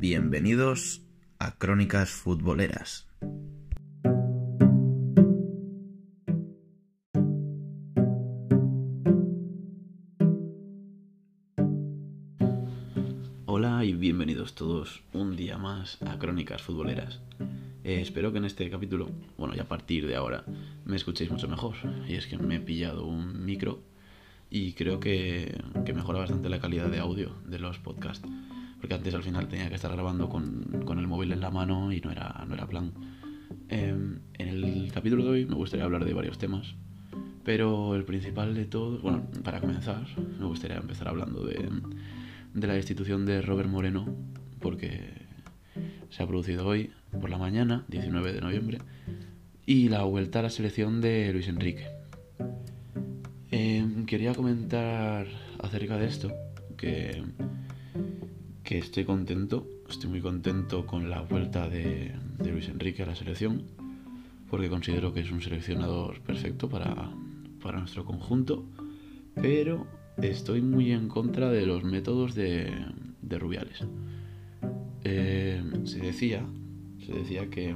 Bienvenidos a Crónicas Futboleras. Hola y bienvenidos todos un día más a Crónicas Futboleras. Eh, espero que en este capítulo, bueno, y a partir de ahora, me escuchéis mucho mejor. Y es que me he pillado un micro y creo que, que mejora bastante la calidad de audio de los podcasts. Porque antes al final tenía que estar grabando con, con el móvil en la mano y no era, no era plan. Em, en el capítulo de hoy me gustaría hablar de varios temas. Pero el principal de todos, bueno, para comenzar, me gustaría empezar hablando de, de la destitución de Robert Moreno, porque se ha producido hoy por la mañana, 19 de noviembre, y la vuelta a la selección de Luis Enrique. Em, quería comentar acerca de esto, que, que estoy contento, estoy muy contento con la vuelta de, Luis Enrique a la selección, porque considero que es un seleccionador perfecto para, para nuestro conjunto, pero estoy muy en contra de los métodos de, de Rubiales. Eh, se decía, se decía que,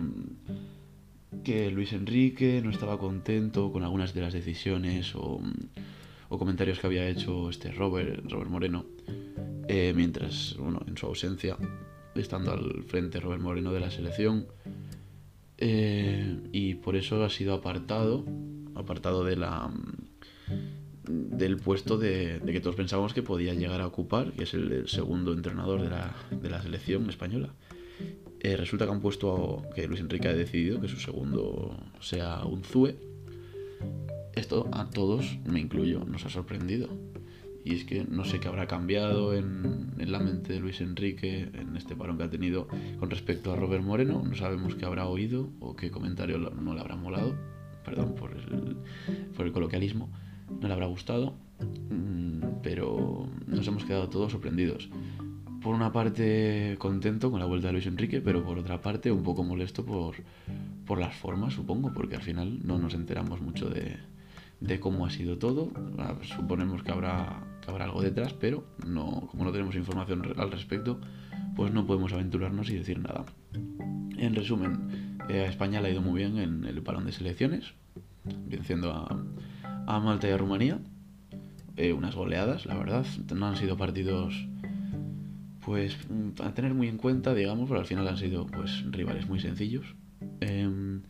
que Luis Enrique no estaba contento con algunas de las decisiones o, o comentarios que había hecho este Robert, Robert Moreno, eh, mientras, bueno, en su ausencia, estando al frente Robert Moreno de la selección, eh, y por eso ha sido apartado, apartado de la del puesto de, de, que todos pensábamos que podía llegar a ocupar, que es el, el segundo entrenador de la, de la selección española. Eh, resulta que han puesto que Luis Enrique ha decidido que su segundo sea un Zue. Esto a todos, me incluyo, nos ha sorprendido. Y es que no sé qué habrá cambiado en, en, la mente de Luis Enrique en este parón que ha tenido con respecto a Robert Moreno. No sabemos qué habrá oído o qué comentario no le habrá molado. Perdón por el, por el coloquialismo no le habrá gustado, mm, pero nos hemos quedado todos sorprendidos. Por una parte contento con la vuelta de Luis Enrique, pero por otra parte un poco molesto por, por las formas, supongo, porque al final no nos enteramos mucho de, de cómo ha sido todo. Ah, suponemos que habrá, habrá algo detrás, pero no, como no tenemos información al respecto, pues no podemos aventurarnos y decir nada. En resumen, eh, a España le ha ido muy bien en el parón de selecciones, venciendo a, a Malta y a Rumanía. Eh, unas goleadas, la verdad. No han sido partidos, pues, a tener muy en cuenta, digamos, pero al final han sido, pues, rivales muy sencillos. Eh,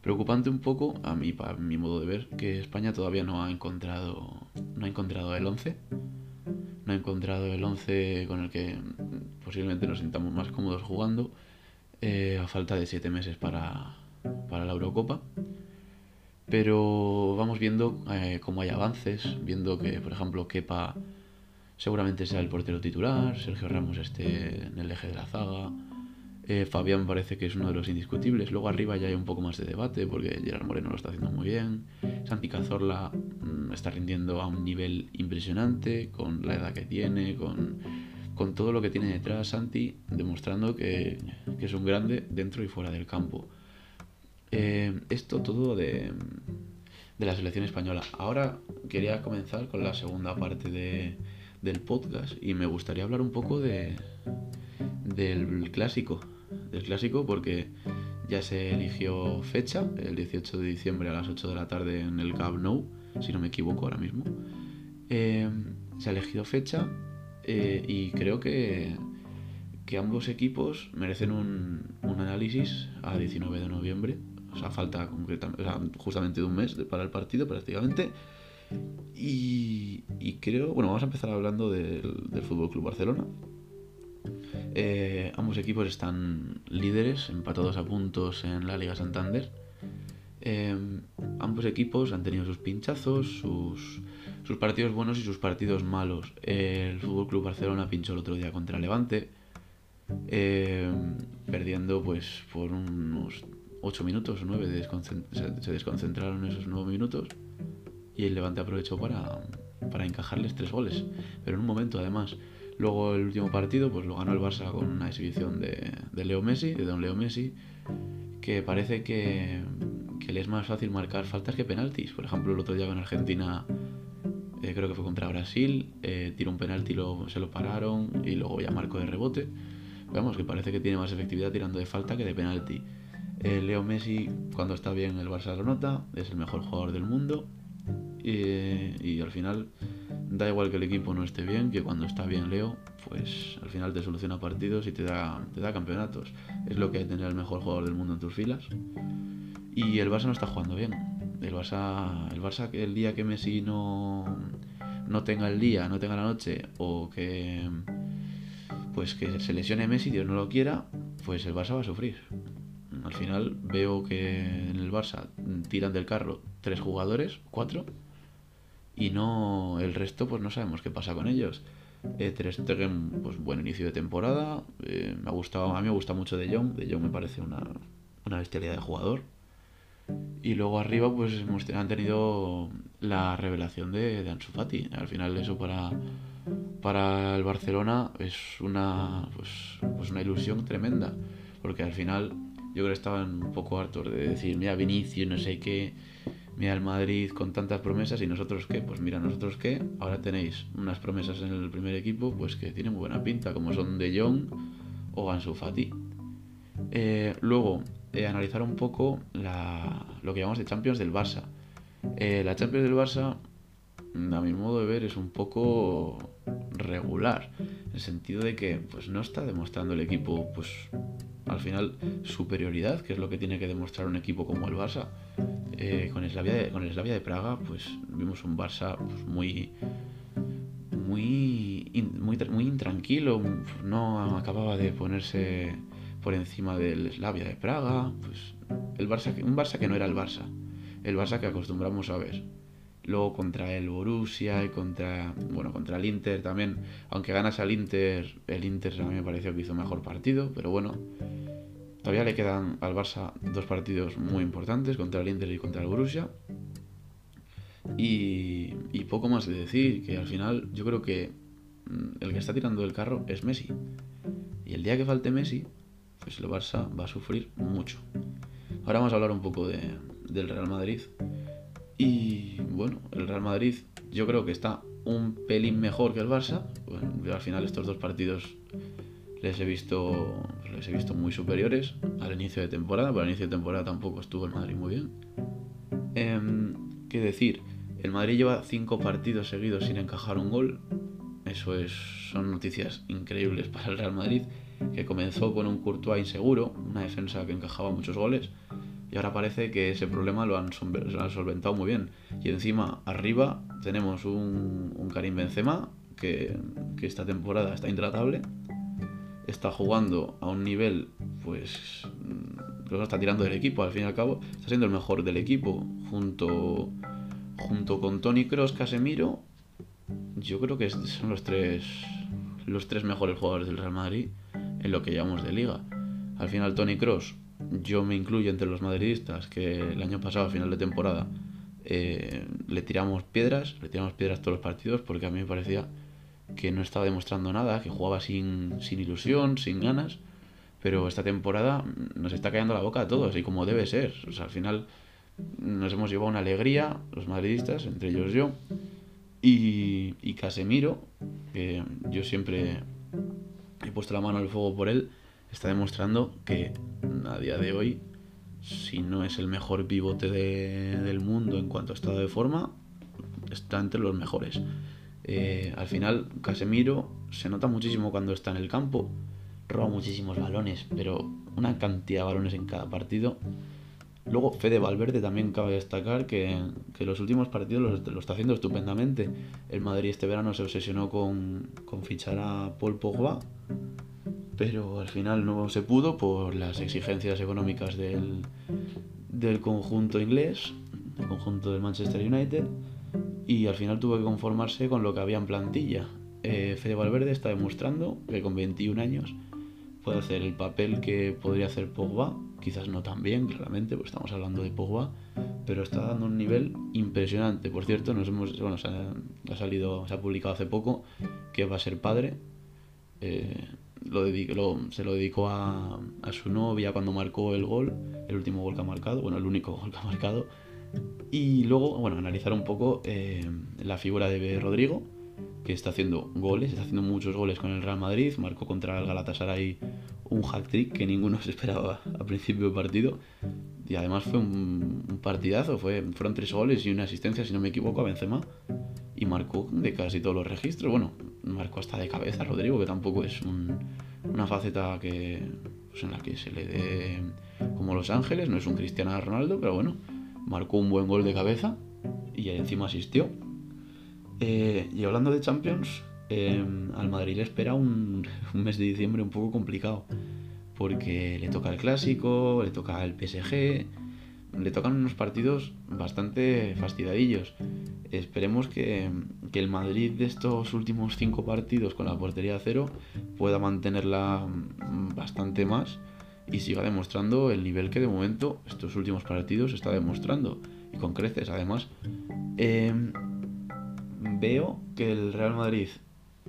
preocupante un poco, a mí, para mi modo de ver, que España todavía no ha encontrado, no ha encontrado el 11. No ha encontrado el 11 con el que posiblemente nos sintamos más cómodos jugando. Eh, a falta de 7 meses para, para la Eurocopa pero vamos viendo eh, cómo hay avances, viendo que, por ejemplo, Kepa seguramente sea el portero titular, Sergio Ramos esté en el eje de la zaga, eh, Fabián parece que es uno de los indiscutibles, luego arriba ya hay un poco más de debate porque Gerard Moreno lo está haciendo muy bien, Santi Cazorla está rindiendo a un nivel impresionante con la edad que tiene, con, con todo lo que tiene detrás Santi, demostrando que, que es un grande dentro y fuera del campo. Eh, esto todo de, de, la selección española. Ahora quería comenzar con la segunda parte de, del podcast y me gustaría hablar un poco de, del clásico. Del clásico porque ya se eligió fecha, el 18 de diciembre a las 8 de la tarde en el Camp Nou, si no me equivoco ahora mismo. Eh, se ha elegido fecha eh, y creo que, que ambos equipos merecen un, un análisis a 19 de noviembre o sea, falta concretamente, justamente de un mes para el partido prácticamente. Y, y, creo, bueno, vamos a empezar hablando del, del Fútbol Club Barcelona. Eh, ambos equipos están líderes, empatados a puntos en la Liga Santander. Eh, ambos equipos han tenido sus pinchazos, sus, partidos buenos y sus partidos malos. El Fútbol Club Barcelona pinchó el otro día contra Levante, eh, perdiendo pues por unos 8 minutos o 9 desconcent se desconcentraron esos 9 minutos y el Levante aprovechó para, para encajarles 3 goles. Pero en un momento además. Luego el último partido pues lo ganó el Barça con una exhibición de, de Leo Messi, de Don Leo Messi, que parece que, que, le es más fácil marcar faltas que penaltis. Por ejemplo, el otro día en Argentina, eh, creo que fue contra Brasil, eh, tiró un penalti, lo, se lo pararon y luego ya marcó de rebote. vemos que parece que tiene más efectividad tirando de falta que de penalti. Eh, Leo Messi, cuando está bien, el Barça lo nota, es el mejor jugador del mundo. y al final, da igual que el equipo no esté bien, que cuando está bien Leo, pues al final te soluciona partidos y te da, te da campeonatos. Es lo que hay tener el mejor jugador del mundo en tus filas. Y el Barça no está jugando bien. El Barça, el Barça el día que Messi no, no tenga el día, no tenga la noche, o que pues que se lesione Messi, Dios no lo quiera, pues el Barça va a sufrir. Al final veo que en el Barça tiran del carro tres jugadores, cuatro, y no el resto, pues no sabemos qué pasa con ellos. Eh, Ter Stegen, pues buen inicio de temporada. Eh, me ha gustado, a mí me gusta mucho De Jong. De Jong me parece una, una bestialidad de jugador. Y luego arriba, pues han tenido la revelación de, de Ansu Fati. Al final, eso para, para el Barcelona es una, pues, pues una ilusión tremenda. Porque al final, yo creo que estaban un poco hartos de decir, mira, Vinicius, no sé qué mira el Madrid con tantas promesas y nosotros qué, pues mira, nosotros qué, ahora tenéis unas promesas en el primer equipo pues que tienen buena pinta, como son De Jong o Ansu Fati. Eh, luego, eh, analizar un poco lo que llamamos de Champions del Barça. Eh, la Champions del Barça, a mi modo de ver, es un poco regular, en el sentido de que pues no está demostrando el equipo pues al final superioridad, que es lo que tiene que demostrar un equipo como el Barça. Eh, con, Slavia de, de Praga, pues vimos un Barça pues, muy, muy, muy, muy intranquilo, no acababa de ponerse por encima del Slavia de Praga, pues el Barça, un Barça que no era el Barça, el Barça que acostumbramos a ver. Luego contra el Borussia y contra, bueno, contra el Inter también, aunque ganas al Inter, el Inter a mí me pareció que hizo mejor partido, pero bueno, todavía le quedan al Barça dos partidos muy importantes contra el Inter y contra el Borussia. Y, y poco más de decir, que al final yo creo que mm, el que está tirando del carro es Messi. Y el día que falte Messi, pues el Barça va a sufrir mucho. Ahora vamos a hablar un poco de, del Real Madrid. Y bueno, el Real Madrid yo creo que está un pelín mejor que el Barça. Al final estos dos partidos les he visto les he visto muy superiores al inicio de temporada, pero al inicio de temporada tampoco estuvo el Madrid muy bien. Eh, ¿Qué decir? El Madrid lleva cinco partidos seguidos sin encajar un gol. Eso es, son noticias increíbles para el Real Madrid, que comenzó con un Courtois inseguro, una defensa que encajaba muchos goles, y ahora parece que ese problema lo han, solventado muy bien. Y encima, arriba, tenemos un, Karim Benzema que, que, esta temporada está intratable. Está jugando a un nivel, pues, lo está tirando del equipo, al fin y al cabo. Está siendo el mejor del equipo, junto, junto con Tony Cross, Casemiro. Yo creo que son los tres, los tres mejores jugadores del Real Madrid en lo que llamamos de liga. Al final, Tony Cross yo me incluyo entre los madridistas que el año pasado, a final de temporada, eh, le tiramos piedras, le tiramos piedras todos los partidos porque a mí me parecía que no estaba demostrando nada, que jugaba sin, sin ilusión, sin ganas, pero esta temporada nos está callando la boca a todos y como debe ser. O sea, al final nos hemos llevado una alegría, los madridistas, entre ellos yo, y, y Casemiro, que yo siempre he puesto la mano al fuego por él, está demostrando que a día de hoy, si no es el mejor pivote del mundo en cuanto a estado de forma, está entre los mejores. Eh, al final, Casemiro se nota muchísimo cuando está en el campo, roba muchísimos balones, pero una cantidad de balones en cada partido. Luego, Fede Valverde también cabe destacar que, que los últimos partidos lo, está haciendo estupendamente. El Madrid este verano se obsesionó con, con fichar a Paul Pogba pero al final no se pudo por las exigencias económicas del, del conjunto inglés, del conjunto del Manchester United, y al final tuvo que conformarse con lo que había en plantilla. Eh, Fede Valverde está demostrando que con 21 años puede hacer el papel que podría hacer Pogba, quizás no tan bien, claramente, porque estamos hablando de Pogba, pero está dando un nivel impresionante. Por cierto, nos hemos, bueno, se ha, salido, se ha publicado hace poco que va a ser padre. Eh, lo, se lo dedicó a, a, su novia cuando marcó el gol, el último gol que ha marcado, bueno, el único gol que ha marcado. Y luego, bueno, analizar un poco eh, la figura de Rodrigo, que está haciendo goles, está haciendo muchos goles con el Real Madrid, marcó contra el Galatasaray un hack trick que ninguno se esperaba a principio del partido. Y además fue un, partidazo, fue, fueron tres goles y una asistencia, si no me equivoco, a Benzema. Y marcó de casi todos los registros, bueno, marcó hasta de cabeza Rodrigo, que tampoco es una faceta que pues, en la que se le dé como Los Ángeles, no es un Cristiano Ronaldo, pero bueno, marcó un buen gol de cabeza y encima asistió. Eh, y hablando de Champions, em, al Madrid le espera un, mes de diciembre un poco complicado, porque le toca el clásico, le toca el PSG, le tocan unos partidos bastante fastidiadillos. Esperemos que, que, el Madrid de estos últimos cinco partidos con la portería a cero pueda mantenerla bastante más y siga demostrando el nivel que de momento estos últimos partidos está demostrando y con creces además. Em, veo que el Real Madrid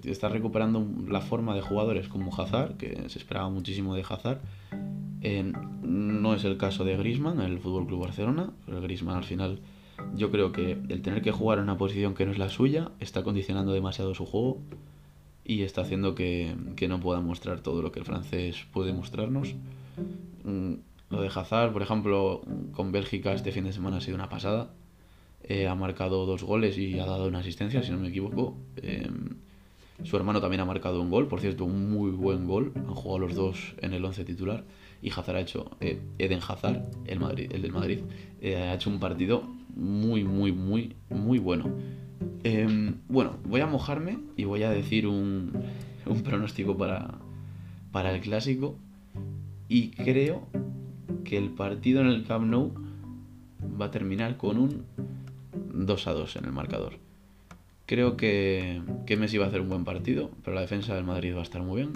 está recuperando la forma de jugadores como Hazard, que se esperaba muchísimo de Hazard. no es el caso de Grisman, el Fútbol Club Barcelona, pero Grisman al final yo creo que el tener que jugar en una posición que no es la suya está condicionando demasiado su juego y está haciendo que, que no pueda mostrar todo lo que el francés puede mostrarnos. Mm, lo de Hazard, por ejemplo, con Bélgica este fin de semana ha sido una pasada. Eh, ha marcado dos goles y ha dado una asistencia, si no me equivoco. Em, su hermano también ha marcado un gol, por cierto, un muy buen gol. Han jugado los dos en el 11 titular. Y Hazard ha hecho, eh, Eden Hazard, el, Madrid, el del Madrid, eh, ha hecho un partido muy, muy, muy, muy bueno. Em, bueno, voy a mojarme y voy a decir un, un pronóstico para, para el clásico. Y creo que el partido en el Camp Nou va a terminar con un 2 a 2 en el marcador. Creo que, que Messi va a hacer un buen partido, pero la defensa del Madrid va a estar muy bien.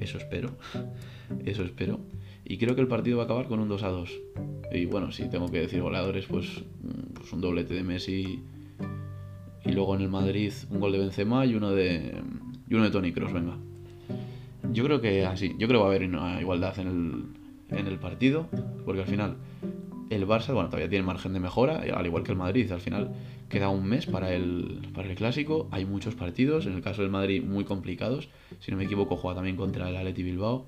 Eso espero. Eso espero. Y creo que el partido va a acabar con un 2 a 2. Y bueno, si tengo que decir goleadores, pues, pues, un doblete de Messi. Y luego en el Madrid un gol de Benzema y uno de, y uno de Tony Cross, venga. Yo creo que así, yo creo que va a haber una igualdad en el, en el partido, porque al final el Barça, bueno, todavía tiene margen de mejora, al igual que el Madrid, al final queda un mes para el, para el clásico, hay muchos partidos, en el caso del Madrid muy complicados, si no me equivoco juega también contra el Atleti Bilbao,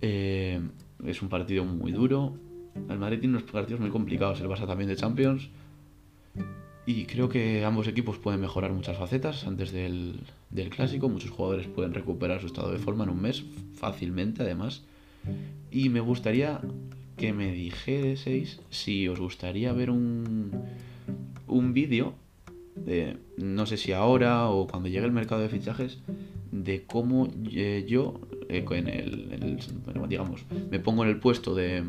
eh, es un partido muy duro, el Madrid tiene unos partidos muy complicados, el Barça también de Champions, y creo que ambos equipos pueden mejorar muchas facetas antes del, del clásico. Muchos jugadores pueden recuperar su estado de forma en un mes, fácilmente además. Y me gustaría que me dijeseis si os gustaría ver un, un vídeo, de, no sé si ahora o cuando llegue el mercado de fichajes, de cómo eh, yo, eh, en, el, digamos, me pongo en el puesto de,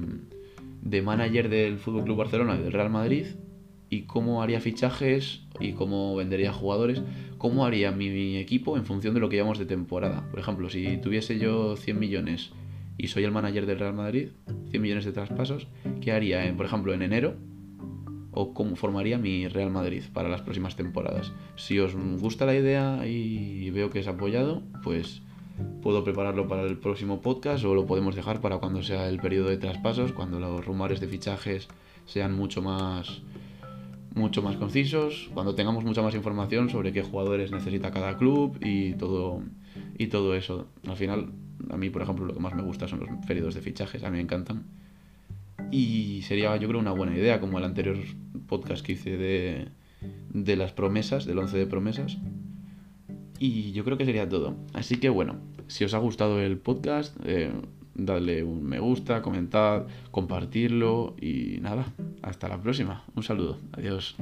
de manager del Fútbol Club Barcelona y del Real Madrid y cómo haría fichajes y cómo vendería jugadores, cómo haría mi, equipo en función de lo que llevamos de temporada. Por ejemplo, si tuviese yo 100 millones y soy el manager del Real Madrid, 100 millones de traspasos, ¿qué haría, por ejemplo, en enero? ¿O cómo formaría mi Real Madrid para las próximas temporadas? Si os gusta la idea y veo que es apoyado, pues puedo prepararlo para el próximo podcast o lo podemos dejar para cuando sea el periodo de traspasos, cuando los rumores de fichajes sean mucho más mucho más concisos, cuando tengamos mucha más información sobre qué jugadores necesita cada club y todo, y todo eso. Al final, a mí, por ejemplo, lo que más me gusta son los periodos de fichajes, a mí me encantan. Y sería, yo creo, una buena idea, como el anterior podcast que hice de, de las promesas, del 11 de promesas. Y yo creo que sería todo. Así que bueno, si os ha gustado el podcast, eh, dadle un me gusta, comentad, compartirlo y nada, hasta la próxima. Un saludo, adiós.